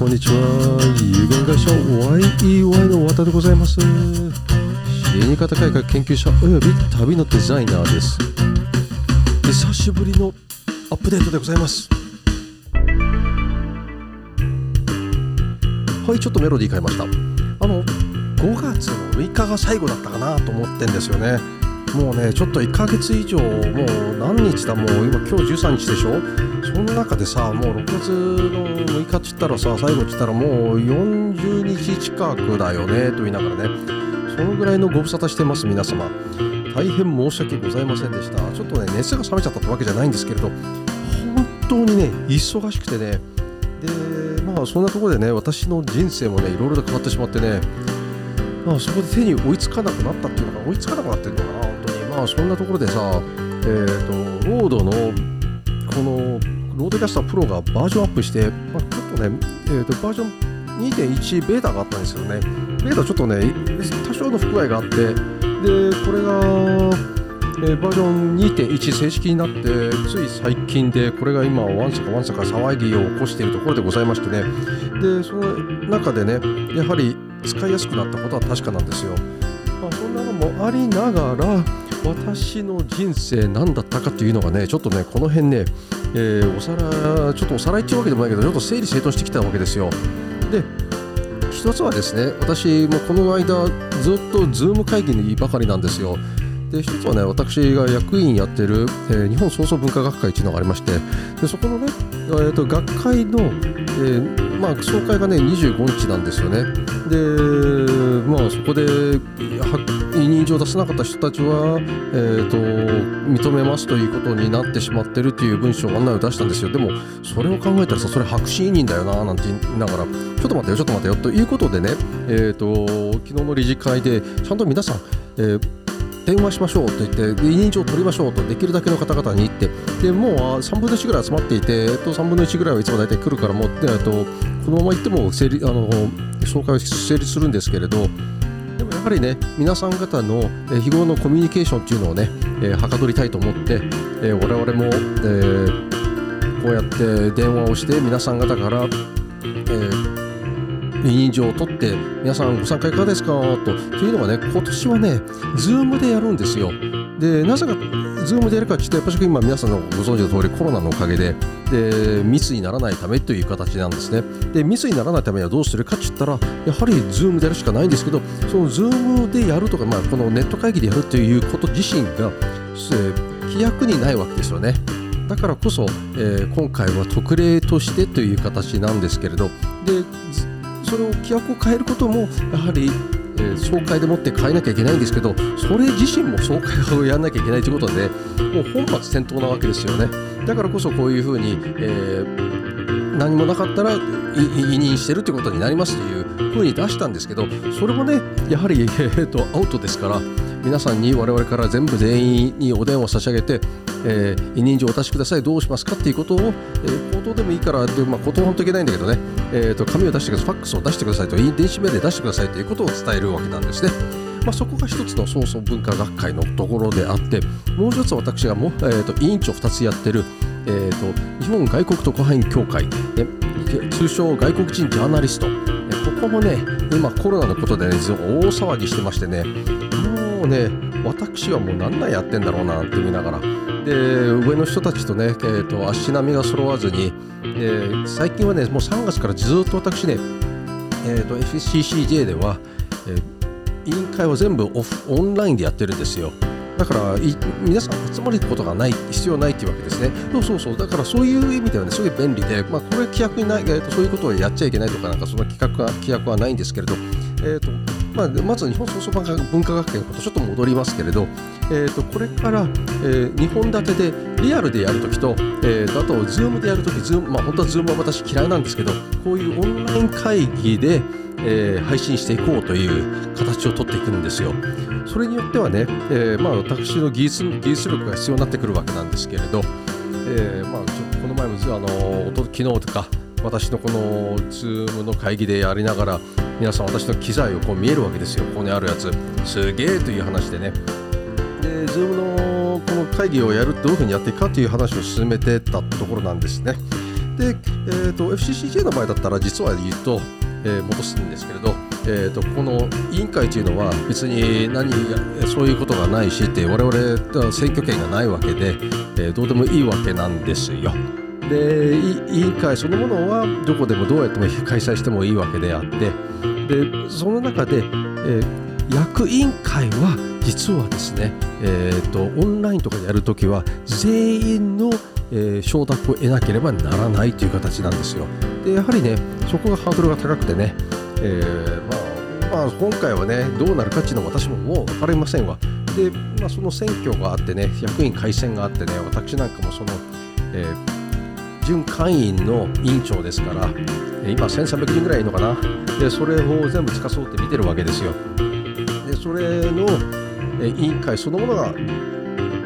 こんにちは。有限会社 YEY の渡でございます。死に方改革研究者および旅のデザイナーです。久しぶりのアップデートでございます。はいちょっとメロディー変えました。あの5月の6日が最後だったかなと思ってんですよね。もうねちょっと1ヶ月以上もう何日だもう今今日13日でしょ？その中でさもう6月の6日っつったらさ最後っつったらもう40日近くだよねと言いながらね。そのぐらいのご無沙汰してます皆様。大変申し訳ございませんでした。ちょっとね熱が冷めちゃったってわけじゃないんですけれど本当にね忙しくてね。でまあそんなところでね私の人生もねいろいろと変わってしまってね。まあそこで手に追いつかなくなったっていうのが追いつかなくなってるのかな。あそんなところでさえっ、ー、と RODE のこの RODECaster Pro がバージョンアップして、まあ、ちょっとね、えーと、バージョン2.1ベータがあったんですよね。ベータちょっとね、多少の不具合があって、で、これが、えー、バージョン2.1正式になって、つい最近で、これが今、わんさかわんさか騒ぎを起こしているところでございましてね、で、その中でね、やはり使いやすくなったことは確かなんですよ。まあ、そんなのもありながら、私の人生何だったかというのがね、ちょっとね、この辺ね、えー、おさらちょっとおさらいっていうわけでもないけどちょっと整理整頓してきたわけですよ。で一つはですね私もこの間ずっとズーム会議にばかりなんですよ。で一つはね私が役員やってる、えー、日本創造文化学会っていうのがありましてでそこのね、えーと、学会の、えー、まあ、総会がね25日なんですよね。でまあそこで委任状を出さなかった人たちは、えーと、認めますということになってしまってるという文章案内を出したんですよ。でもそれを考えたらさそれ白紙委任だよななんて言いながらちょっと待ってよちょっと待ってよということでね、えーと、昨日の理事会でちゃんと皆さん、えー電話しましょうと言って委任状を取りましょうとできるだけの方々に言ってでもう3分の1ぐらい集まっていて、えっと、3分の1ぐらいはいつも大体来るからもう、えっと、このまま行っても成立あの総会は成立するんですけれどやはりね皆さん方の日頃のコミュニケーションっていうのをね、えー、はかどりたいと思って、えー、我々も、えー、こうやって電話をして皆さん方から、えー委任状を取って皆さんご参加いかがですか？と。というのがね今年はね Zoom でやるんですよ。でなぜか Zoom でやるかって言ってやっぱり今皆さんのご存知の通りコロナのおかげでで密にならないためという形なんですね。で密にならないためにはどうするかって言ったらやはり Zoom でやるしかないんですけどその Zoom でやるとか、まあ、このネット会議でやるということ自身が、えー、規約にないわけですよね。だからこそ、えー、今回は特例としてという形なんですけれど。でそれを規約を変えることもやはり、えー、総会でもって変えなきゃいけないんですけどそれ自身も総会をやらなきゃいけないということでもう本末転倒なわけですよね。だからこそこういうふうに、えー、何もなかったら委任してるということになりますというふうに出したんですけどそれもねやはり、えーとアウトですから皆さんに我々から全部全員にお電話差し上げてえー、委任状をお出しください、どうしますかっていうことを、えー、口頭でもいいからで、まあ、口頭本当いけないんだけどね、えーと、紙を出してください、ファックスを出してくださいと、電子メールで出してくださいということを伝えるわけなんですね。まあ、そこが一つの創造文化学会のところであって、もう一つ私がも、えーと、委員長2つやってる、えーと、日本外国特派員協会、ね、通称外国人ジャーナリスト、ここもね、今コロナのことでね、大騒ぎしてましてね、もうね、私はもう何年やってんだろうなって見ながら、で上の人たちとね、えーと、足並みが揃わずに、えー、最近はねもう3月からずっと私ね、えーと、FCCJ では、えー、委員会は全部オフオンラインでやってるんですよ。だから皆さん集まることがない必要ないっていうわけですね。そうそうそうだからそういう意味ではねすごい便利で、まあ、これ規約にない、えーと、そういうことをやっちゃいけないとかなんかその規約は規約はないんですけれど、えーとまあ、まず日本創造文化学研のことちょっと戻りますけれど、えー、とこれから、えー、2本立てでリアルでやるときと,、えー、とあと Zoom でやるとき、まあ、本当は Zoom は私嫌いなんですけどこういうオンライン会議で、えー、配信していこうという形をとっていくんですよ。それによってはね、えーまあ、私の技術技術力が必要になってくるわけなんですけれど、えーまあ、この前もあの昨日とか私のこの Zoom の会議でやりながら皆さん私の機材をこう見えるわけですよ。ここにあるやつ。すげえという話でね。で Zoom のこの会議をやるどういうふうにやっていくかという話を進めてたところなんですね。で、えーと、FCCJ の場合だったら実は言うと、えー、戻すんですけれど、えーと、この委員会というのは別に何そういうことがないしって我々選挙権がないわけで、えー、どうでもいいわけなんですよ。で委員会そのものはどこでもどうやっても開催してもいいわけであってでその中で、えー、役員会は実はですね、えーと、オンラインとかでやるときは全員の、えー、承諾を得なければならないという形なんですよ。でやはりねそこがハードルが高くてね、えー、まあ、まあ、今回はねどうなるかっていうのは私ももう分かりませんわ。で、まあ、その選挙があってね役員改選があってね私なんかもその、えー準会員の委員長ですから今1300人ぐらいいるのかな？でそれを全部つかそうって見てるわけですよ。でそれの委員会そのものが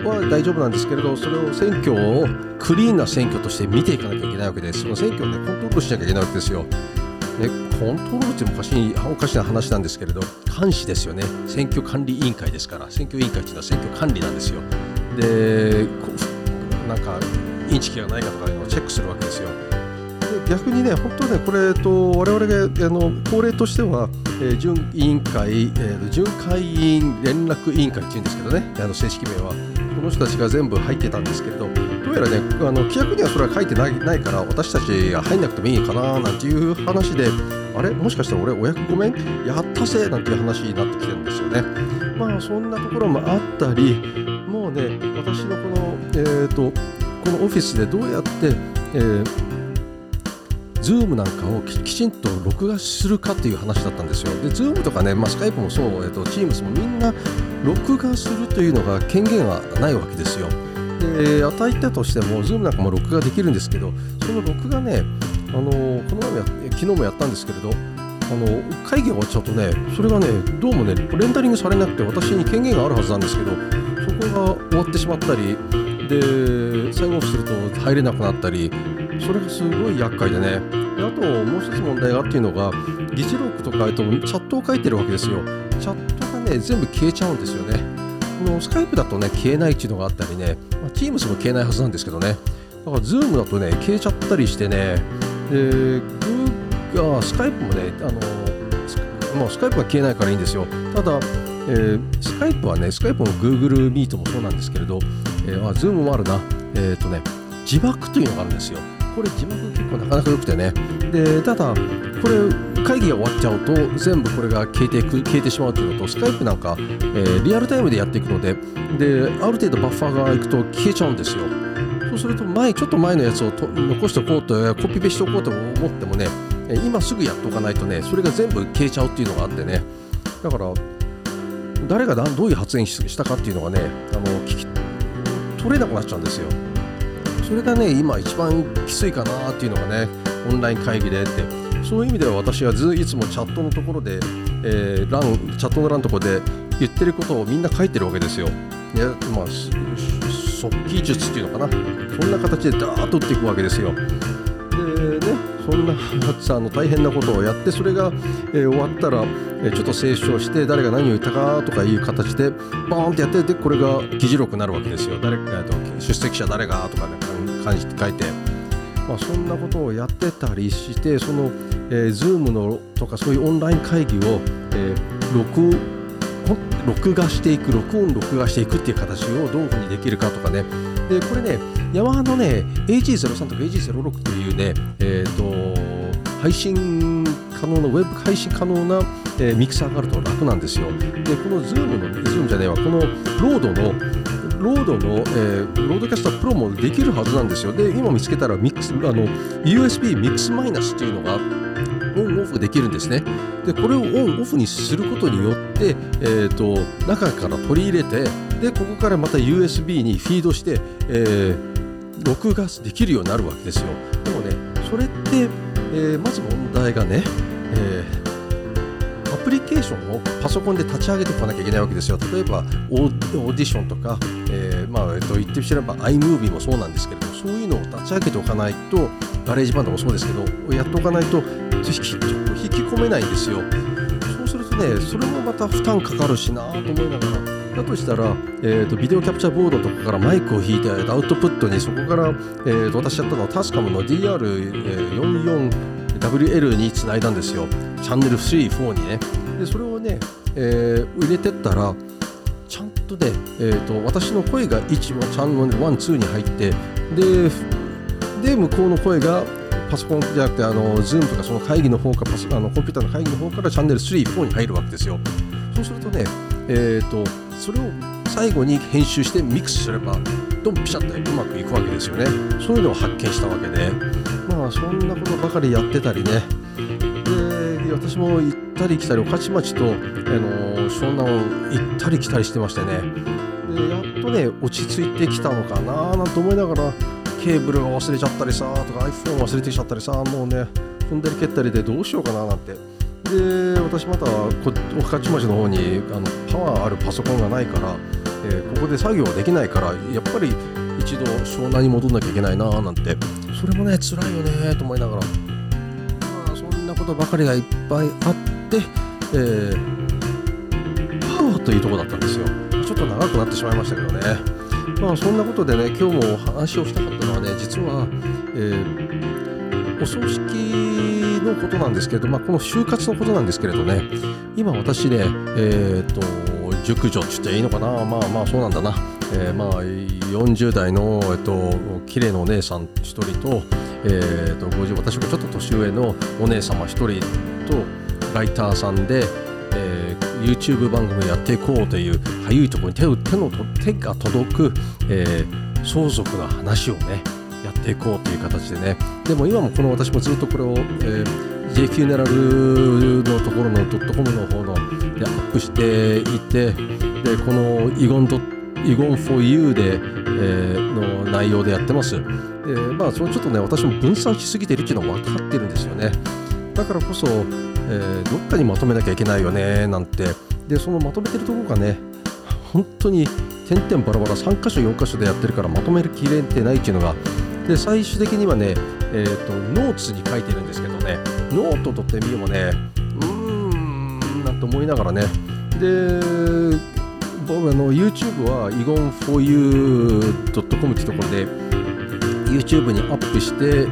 は大丈夫なんですけれどそれを選挙をクリーンな選挙として見ていかなきゃいけないわけです。その選挙をねコントロールしなきゃいけないわけですよ。でコントロールっておかしいおかしな話なんですけれど監視ですよね。選挙管理委員会ですから。選挙委員会っていうのは選挙管理なんですよ。でなんかインチキがないかとかいうのをチェックするわけですよ。逆にね、本当ね、これと我々があの法令としては、えー、準委員会、えー、準会員連絡委員会っていうんですけどね、あの正式名は、この人たちが全部入ってたんですけれど、どうやらね、あの規約にはそれは書いてないないから、私たちが入んなくてもいいかななんていう話で、あれ、もしかしたら俺、お役ごめん、やったぜ！なんていう話になってきてるんですよね。まあ、そんなところもあったり、もうね、私のこの、えっ、ー、と、このオフィスでどうやって、えー、Zoom なんかをきちんと録画するかという話だったんですよ。で、Zoom とかね、まあ、Skype もそう、えーと、Teams もみんな録画するというのが権限はないわけですよ。で、与えたとしても、Zoom なんかも録画できるんですけど、その録画ね、あのこの前もや昨日もやったんですけれど、あの会議が終わっちゃうとね、それがね、どうもね、レンタリングされなくて、私に権限があるはずなんですけど、そこが終わってしまったり、で最後すると入れなくなったりそれがすごい厄介でね。あともう一つ問題があっていうのが議事録とかとチャットを書いてるわけですよ。チャットがね全部消えちゃうんですよね。このスカイプだとね消えないっていうのがあったりね、まあ、Teams も消えないはずなんですけどね。だから Zoom だとね消えちゃったりしてね。であスカイプもねあのもうスカイプが消えないからいいんですよ。ただえー、スカイプはね、スカイプも Google Meet もそうなんですけれど、えー、あ、Zoom もあるな、えっ、ー、とね、字幕というのがあるんですよ。これ字幕結構なかなか良くてね。で、ただ、これ会議が終わっちゃうと全部これが消えてく消えてしまうというのと、スカイプなんか、えー、リアルタイムでやっていくので、で、ある程度バッファーがいくと消えちゃうんですよ。そうすると前、ちょっと前のやつをと残しておこうと、コピペしておこうと思ってもね、今すぐやっておかないとね、それが全部消えちゃうっていうのがあってね、だから、誰がどういう発言したかっていうのがねあの聞き取れなくなっちゃうんですよ。それがね今一番きついかなっていうのがねオンライン会議でってそういう意味では私はずいつもチャットのところで、えー、欄チャットの欄のところで言ってることをみんな書いてるわけですよ。いやまあ速記術っていうのかなそんな形でダーッと打っていくわけですよ。そんなあの大変なことをやってそれが、えー、終わったら、えー、ちょっと清書して誰が何を言ったかとかいう形でバーンってやってでこれが議事録になるわけですよ。誰かと出席者誰がとかね感じて書いて、まあ、そんなことをやってたりしてその、えー、Zoom のとかそういうオンライン会議を、えー、録録画していく録音録画していくっていう形をどういうふうにできるかとかね。でこれねヤマハのね AG03 とか AG06 っていうね、えーと、配信可能なウェブ配信可能な、えー、ミキサーがあると楽なんですよでこの Zoom の Zoom じゃねえわこの RODE の RODE の、えー、 RODECaster Pro もできるはずなんですよで今見つけたらミックスあの USB ミックスマイナスっていうのがオンオフできるんですね。でこれをオンオフにすることによって、えーと、中から取り入れてでここからまた USB にフィードして、えー、録画できるようになるわけですよ。でもねそれって、えー、まず問題がね、えー、アプリケーションをパソコンで立ち上げておかなきゃいけないわけですよ。例えばオーディションとか、えーまあえー、と言ってみれば iMovie もそうなんですけれどそういうのを立ち上げておかないとガレージバンドもそうですけどやっておかないと引き引き込めないんですよそうするとねそれもまた負担かかるしなと思いながらだとしたら、えーと、ビデオキャプチャーボードとかからマイクを引いてアウトプットにそこから、えーと、私やったのはタスカムの DR44WL につないだんですよチャンネル3、4にねでそれをね、えー、入れてったらちゃんとね、えーと、私の声が1はチャンネル1、2に入ってでで向こうの声がパソコンじゃなくてあの Zoom とかその会議の方かパソあのコンピューターの会議の方からチャンネル3、4に入るわけですよ。そうするとね、えーと、それを最後に編集してミックスすればドンピシャってうまくいくわけですよね。そういうのを発見したわけで、まあそんなことばかりやってたりね。で私も行ったり来たり、御徒町と、あの湘南を行ったり来たりしてましてね。でやっとね、落ち着いてきたのかななんて思いながら、ケーブルを忘れちゃったりさとか iPhone 忘れてきちゃったりさもうね踏んだり蹴ったりでどうしようかななんてで私またこ御徒町の方にあのパワーあるパソコンがないから、えー、ここで作業はできないからやっぱり一度湘南に戻んなきゃいけないななんて。それもね辛いよねと思いながら。まあそんなことばかりがいっぱいあってえー、パワーというとこだったんですよ。ちょっと長くなってしまいましたけどね。まあそんなことでね今日も話をしたかったのはね実は、えー、お葬式のことなんですけれど、まあ、この就活のことなんですけれどね。今私ねえっ、と熟女って言っていいのかな？まあまあそうなんだな、えー、まあ40代の、えっと綺麗なお姉さん1人と,、えーと、と50私もちょっと年上のお姉様1人とライターさんで、えー、YouTube 番組やっていこうというかゆいところに手手の手が届く、えー、相続の話をねやっていこうという形でねでも今もこの私もずっとこれを、えー、J フューネラルのところのドットコムの方のでアップしていてでこのイゴンドイゴン for you で、えー、の内容でやってます。でまあ、そのちょっとね、私も分散しすぎてるっていうのは分かってるんですよね。だからこそ、えー、どっかにまとめなきゃいけないよねなんてでそのまとめてるところがね本当に点々バラバラ3箇所4箇所でやってるからまとめきれてないっていうのがで最終的にはね、えーと、ノーツに書いてるんですけどねノート取ってみようもねうーんなんて思いながらねで僕あの YouTube は egon4u.com ってところで YouTube にアップして、え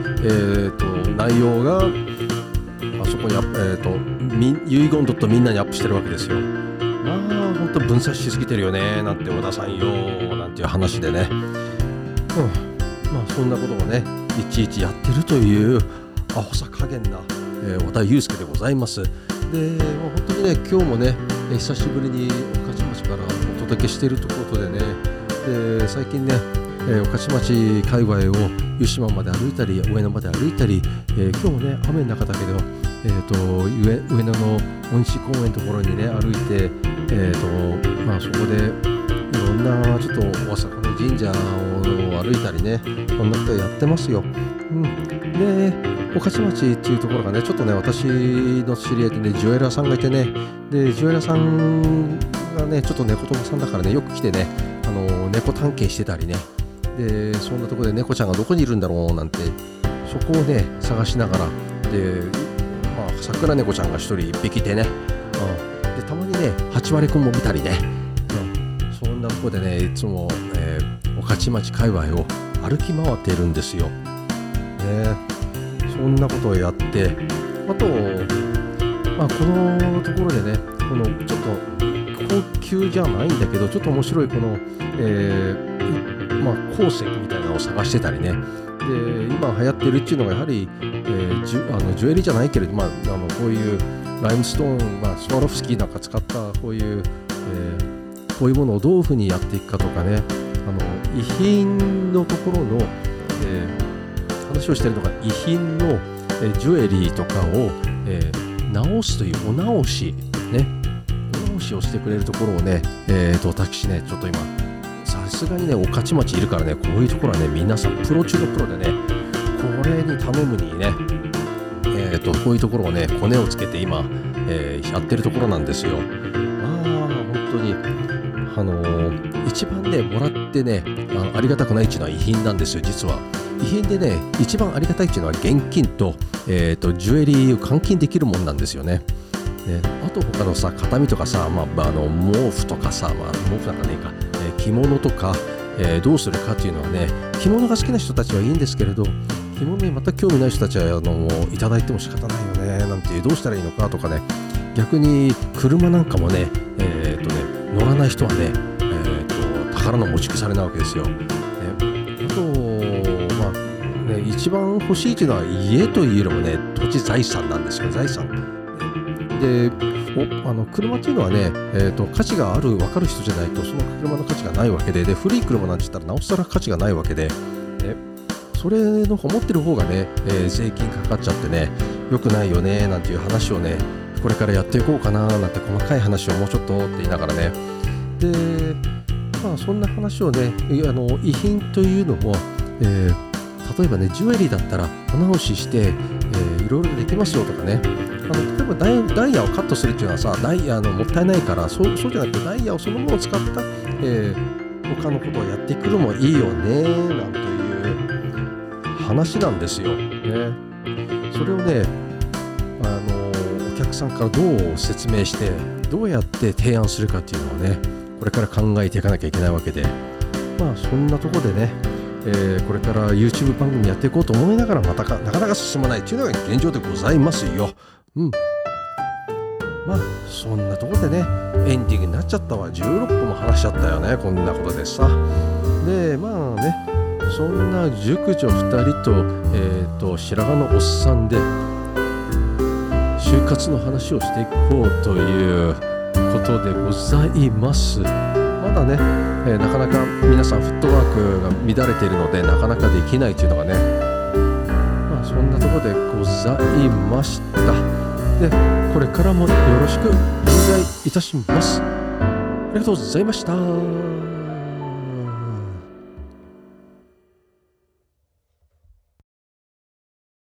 ーと内容があそこに、えーと、遺言ドットみんなにアップしてるわけですよ。まあ本当分散しすぎてるよねなんて小田さんよなんていう話でね、うん、そんなことをねいちいちやってるというアホさ加減な、えー、小田祐介でございます。で、まあ、本当にね今日もね久しぶりに御徒町からお届けしているというころでねで最近ねえー、御徒町界隈を湯島まで歩いたり上野まで歩いたり、えー、今日もね雨の中だけどえーと、上上野の恩賜公園のところにね歩いて、えーとまあ、そこでいろんなちょっと大阪神社を歩いたりねそんなことやってますよ。うん、で御徒町っていうところがねちょっとね私の知り合いでねジュエラーさんがいてね。でジュエラーさんがねちょっと猫友さんだからねよく来てねあの猫探検してたりね。でそんなところで猫ちゃんがどこにいるんだろうなんてそこをね探しながら。でまあ桜猫ちゃんが1人1匹でね、うん、でたまにね8割くんも見たりね、うん、そんなとこでねいつも、御徒町界隈を歩き回っているんですよ。ね、そんなことをやってあと、まあ、このところでねこのちょっと高級じゃないんだけどちょっと面白いこの、えー、まあ、鉱石みたいなのを探してたりね。で今流行ってるっていうのがやはり、えー、ジュあのジュエリーじゃないけれど、まあ、あのこういうライムストーン、まあ、スワロフスキーなんか使ったこういう、えー、こういうものをどういうふうにやっていくかとかね。あの遺品のところの、えー、話をしているのが遺品の、え、ジュエリーとかを、え、直すというお直しねお直しをしてくれるところをね、えーと私ねちょっと今さすがにね、御徒町いるからね、こういうところはね、皆さんプロ中のプロでね、これに頼むにね、え、ー、と、こういうところをね、コネをつけて今、えー、やってるところなんですよ。まあ、本当に、あのー、一番ね、もらってねあ、ありがたくないっていうのは遺品なんですよ、実は。遺品でね、一番ありがたいっていうのは現金と、えっ、と、ジュエリーを換金できるもんなんですよね。ね、あと他のさ形見とかさ、まあ、あの毛布とかさ、まあ、毛布なんかねえか、えー、着物とか、えー、どうするかっていうのはね着物が好きな人たちはいいんですけれど着物に全く興味ない人たちはあのいただいても仕方ないよねなんてどうしたらいいのかとかね逆に車なんかもね,、えーとね乗らない人はね、宝の持ち腐れなわけですよ。ね、あとまあね一番欲しいっていうのは家というよりもね土地財産なんですよ。財産。でおあの車っていうのはね、えーと、価値がある分かる人じゃないとその車の価値がないわけで。で古い車なんて言ったらなおさら価値がないわけで、ね、それの思ってる方がね、えー、税金かかっちゃってね良くないよねなんていう話をねこれからやっていこうかななんて細かい話をもうちょっとって言いながらね。でまあそんな話をねあの遺品というのも、えー、例えばねジュエリーだったらお直しして、えー、いろいろできますよとかねあの例えばダイダイヤをカットするっていうのはさダイヤのもったいないからそうそうじゃなくてダイヤをそのものを使った、えー、他のことをやってくるもいいよねなんていう話なんですよ。ね、それをねあのお客さんからどう説明してどうやって提案するかっていうのをねこれから考えていかなきゃいけないわけでまあそんなとこでねえー、これから YouTube 番組やっていこうと思いながらまたかなかなか進まないというのが現状でございますよ。うん。まあそんなとこでねエンディングになっちゃったわ16分も話しちゃったよねこんなことでさ。でまあねそんな熟女2人と,、えーと、白髪のおっさんで就活の話をしていこうということでございます。まだね、えー、なかなか皆さんフットワークが乱れているのでなかなかできないというのがねまあそんなとこでございました。でこれからもよろしくお願いいたします。ありがとうございました。